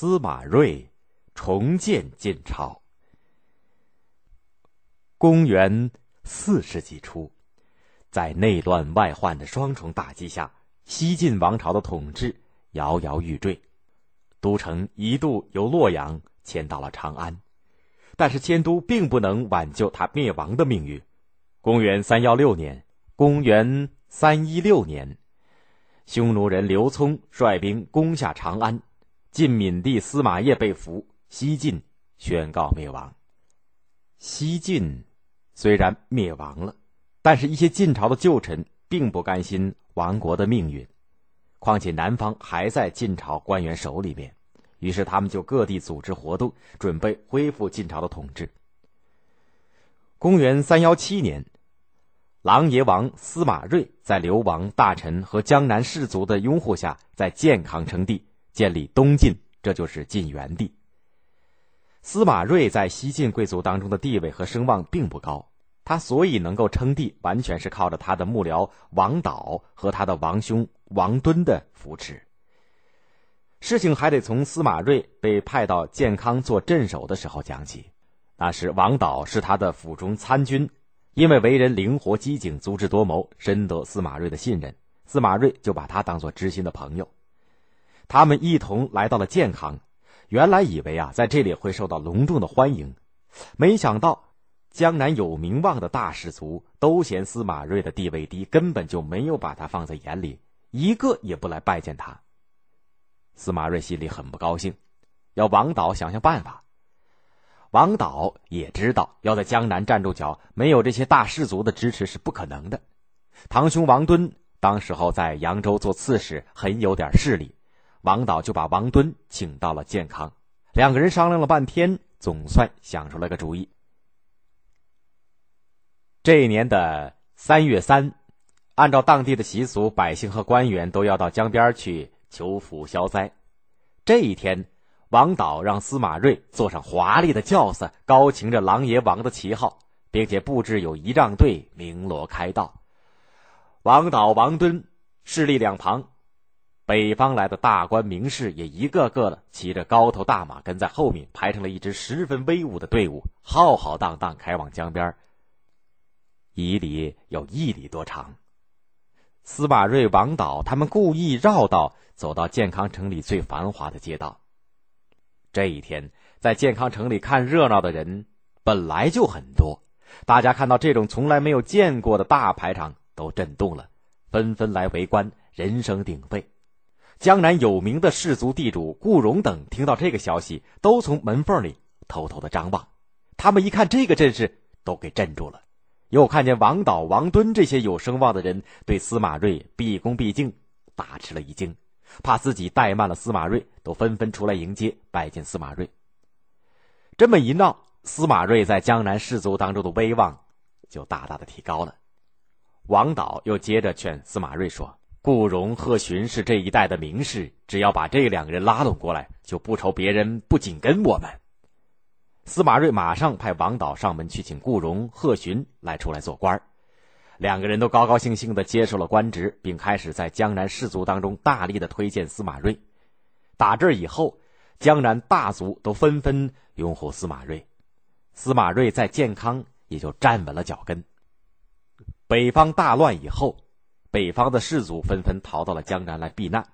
司马睿重建晋朝。公元四世纪初，在内乱外患的双重打击下，西晋王朝的统治摇摇欲坠，都城一度由洛阳迁到了长安，但是迁都并不能挽救他灭亡的命运。公元三幺六年，公元三一六年。匈奴人刘聪率兵攻下长安，晋闵帝司马邺被俘，西晋宣告灭亡。西晋虽然灭亡了，但是一些晋朝的旧臣并不甘心亡国的命运，况且南方还在晋朝官员手里面，于是他们就各地组织活动，准备恢复晋朝的统治。公元三幺七年。琅邪王司马睿在流亡大臣和江南士族的拥护下，在建康称帝，建立东晋，这就是晋元帝。司马睿在西晋贵族当中的地位和声望并不高，他所以能够称帝，完全是靠着他的幕僚王导和他的王兄王敦的扶持。事情还得从司马睿被派到建康做镇守的时候讲起，那时王导是他的府中参军。因为为人灵活机警、足智多谋，深得司马睿的信任，司马睿就把他当做知心的朋友。他们一同来到了建康，原来以为啊，在这里会受到隆重的欢迎，没想到江南有名望的大士族都嫌司马睿的地位低，根本就没有把他放在眼里，一个也不来拜见他。司马睿心里很不高兴，要王导想想办法。王导也知道要在江南站住脚，没有这些大士族的支持是不可能的。堂兄王敦当时候在扬州做刺史，很有点势力。王导就把王敦请到了建康，两个人商量了半天，总算想出了个主意。这一年的三月三，按照当地的习俗，百姓和官员都要到江边去求福消灾。这一天。王导让司马睿坐上华丽的轿子，高擎着琅琊王的旗号，并且布置有仪仗队，鸣锣开道。王导、王敦势力两旁，北方来的大官名士也一个个的骑着高头大马跟在后面，排成了一支十分威武的队伍，浩浩荡荡开往江边。一里有一里多长。司马睿、王导他们故意绕道，走到健康城里最繁华的街道。这一天，在健康城里看热闹的人本来就很多，大家看到这种从来没有见过的大排场，都震动了，纷纷来围观，人声鼎沸。江南有名的士族地主顾荣等听到这个消息，都从门缝里偷偷的张望。他们一看这个阵势，都给镇住了。又看见王导、王敦这些有声望的人对司马睿毕恭毕敬，大吃了一惊。怕自己怠慢了司马睿，都纷纷出来迎接拜见司马睿。这么一闹，司马睿在江南士族当中的威望就大大的提高了。王导又接着劝司马睿说：“顾荣、贺询是这一代的名士，只要把这两个人拉拢过来，就不愁别人不紧跟我们。”司马睿马上派王导上门去请顾荣、贺询来出来做官。两个人都高高兴兴的接受了官职，并开始在江南士族当中大力的推荐司马睿。打这以后，江南大族都纷纷拥护司马睿，司马睿在建康也就站稳了脚跟。北方大乱以后，北方的士族纷纷逃到了江南来避难。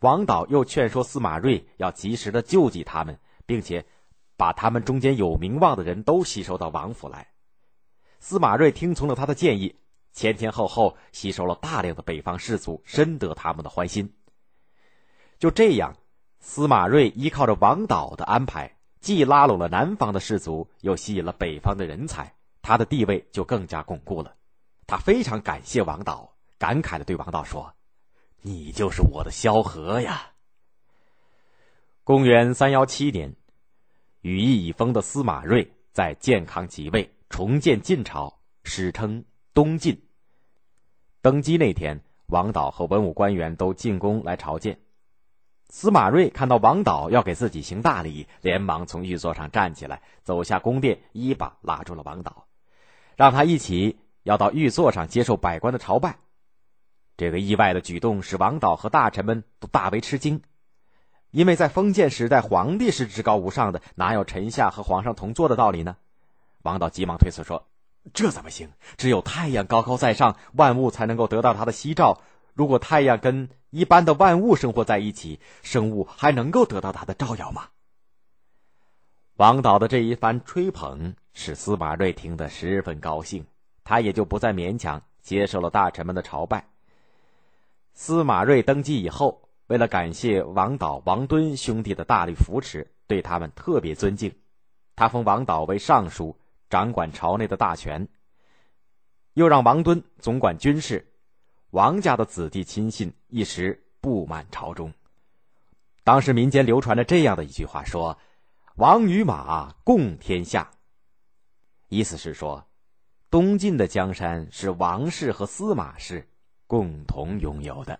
王导又劝说司马睿要及时的救济他们，并且把他们中间有名望的人都吸收到王府来。司马睿听从了他的建议。前前后后吸收了大量的北方士族，深得他们的欢心。就这样，司马睿依靠着王导的安排，既拉拢了南方的士族，又吸引了北方的人才，他的地位就更加巩固了。他非常感谢王导，感慨的对王导说：“你就是我的萧何呀。”公元三幺七年，羽翼已丰的司马睿在建康即位，重建晋朝，史称。东晋登基那天，王导和文武官员都进宫来朝见。司马睿看到王导要给自己行大礼，连忙从御座上站起来，走下宫殿，一把拉住了王导，让他一起要到御座上接受百官的朝拜。这个意外的举动使王导和大臣们都大为吃惊。因为在封建时代，皇帝是至高无上的，哪有臣下和皇上同坐的道理呢？王导急忙推辞说：“这怎么行？只有太阳高高在上，万物才能够得到他的夕照。如果太阳跟一般的万物生活在一起，生物还能够得到他的照耀吗？”王导的这一番吹捧，使司马睿听得十分高兴，他也就不再勉强，接受了大臣们的朝拜。司马睿登基以后。为了感谢王导、王敦兄弟的大力扶持，对他们特别尊敬，他封王导为尚书，掌管朝内的大权。又让王敦总管军事，王家的子弟亲信一时布满朝中。当时民间流传着这样的一句话，说：“王与马，共天下。”意思是说，东晋的江山是王氏和司马氏共同拥有的。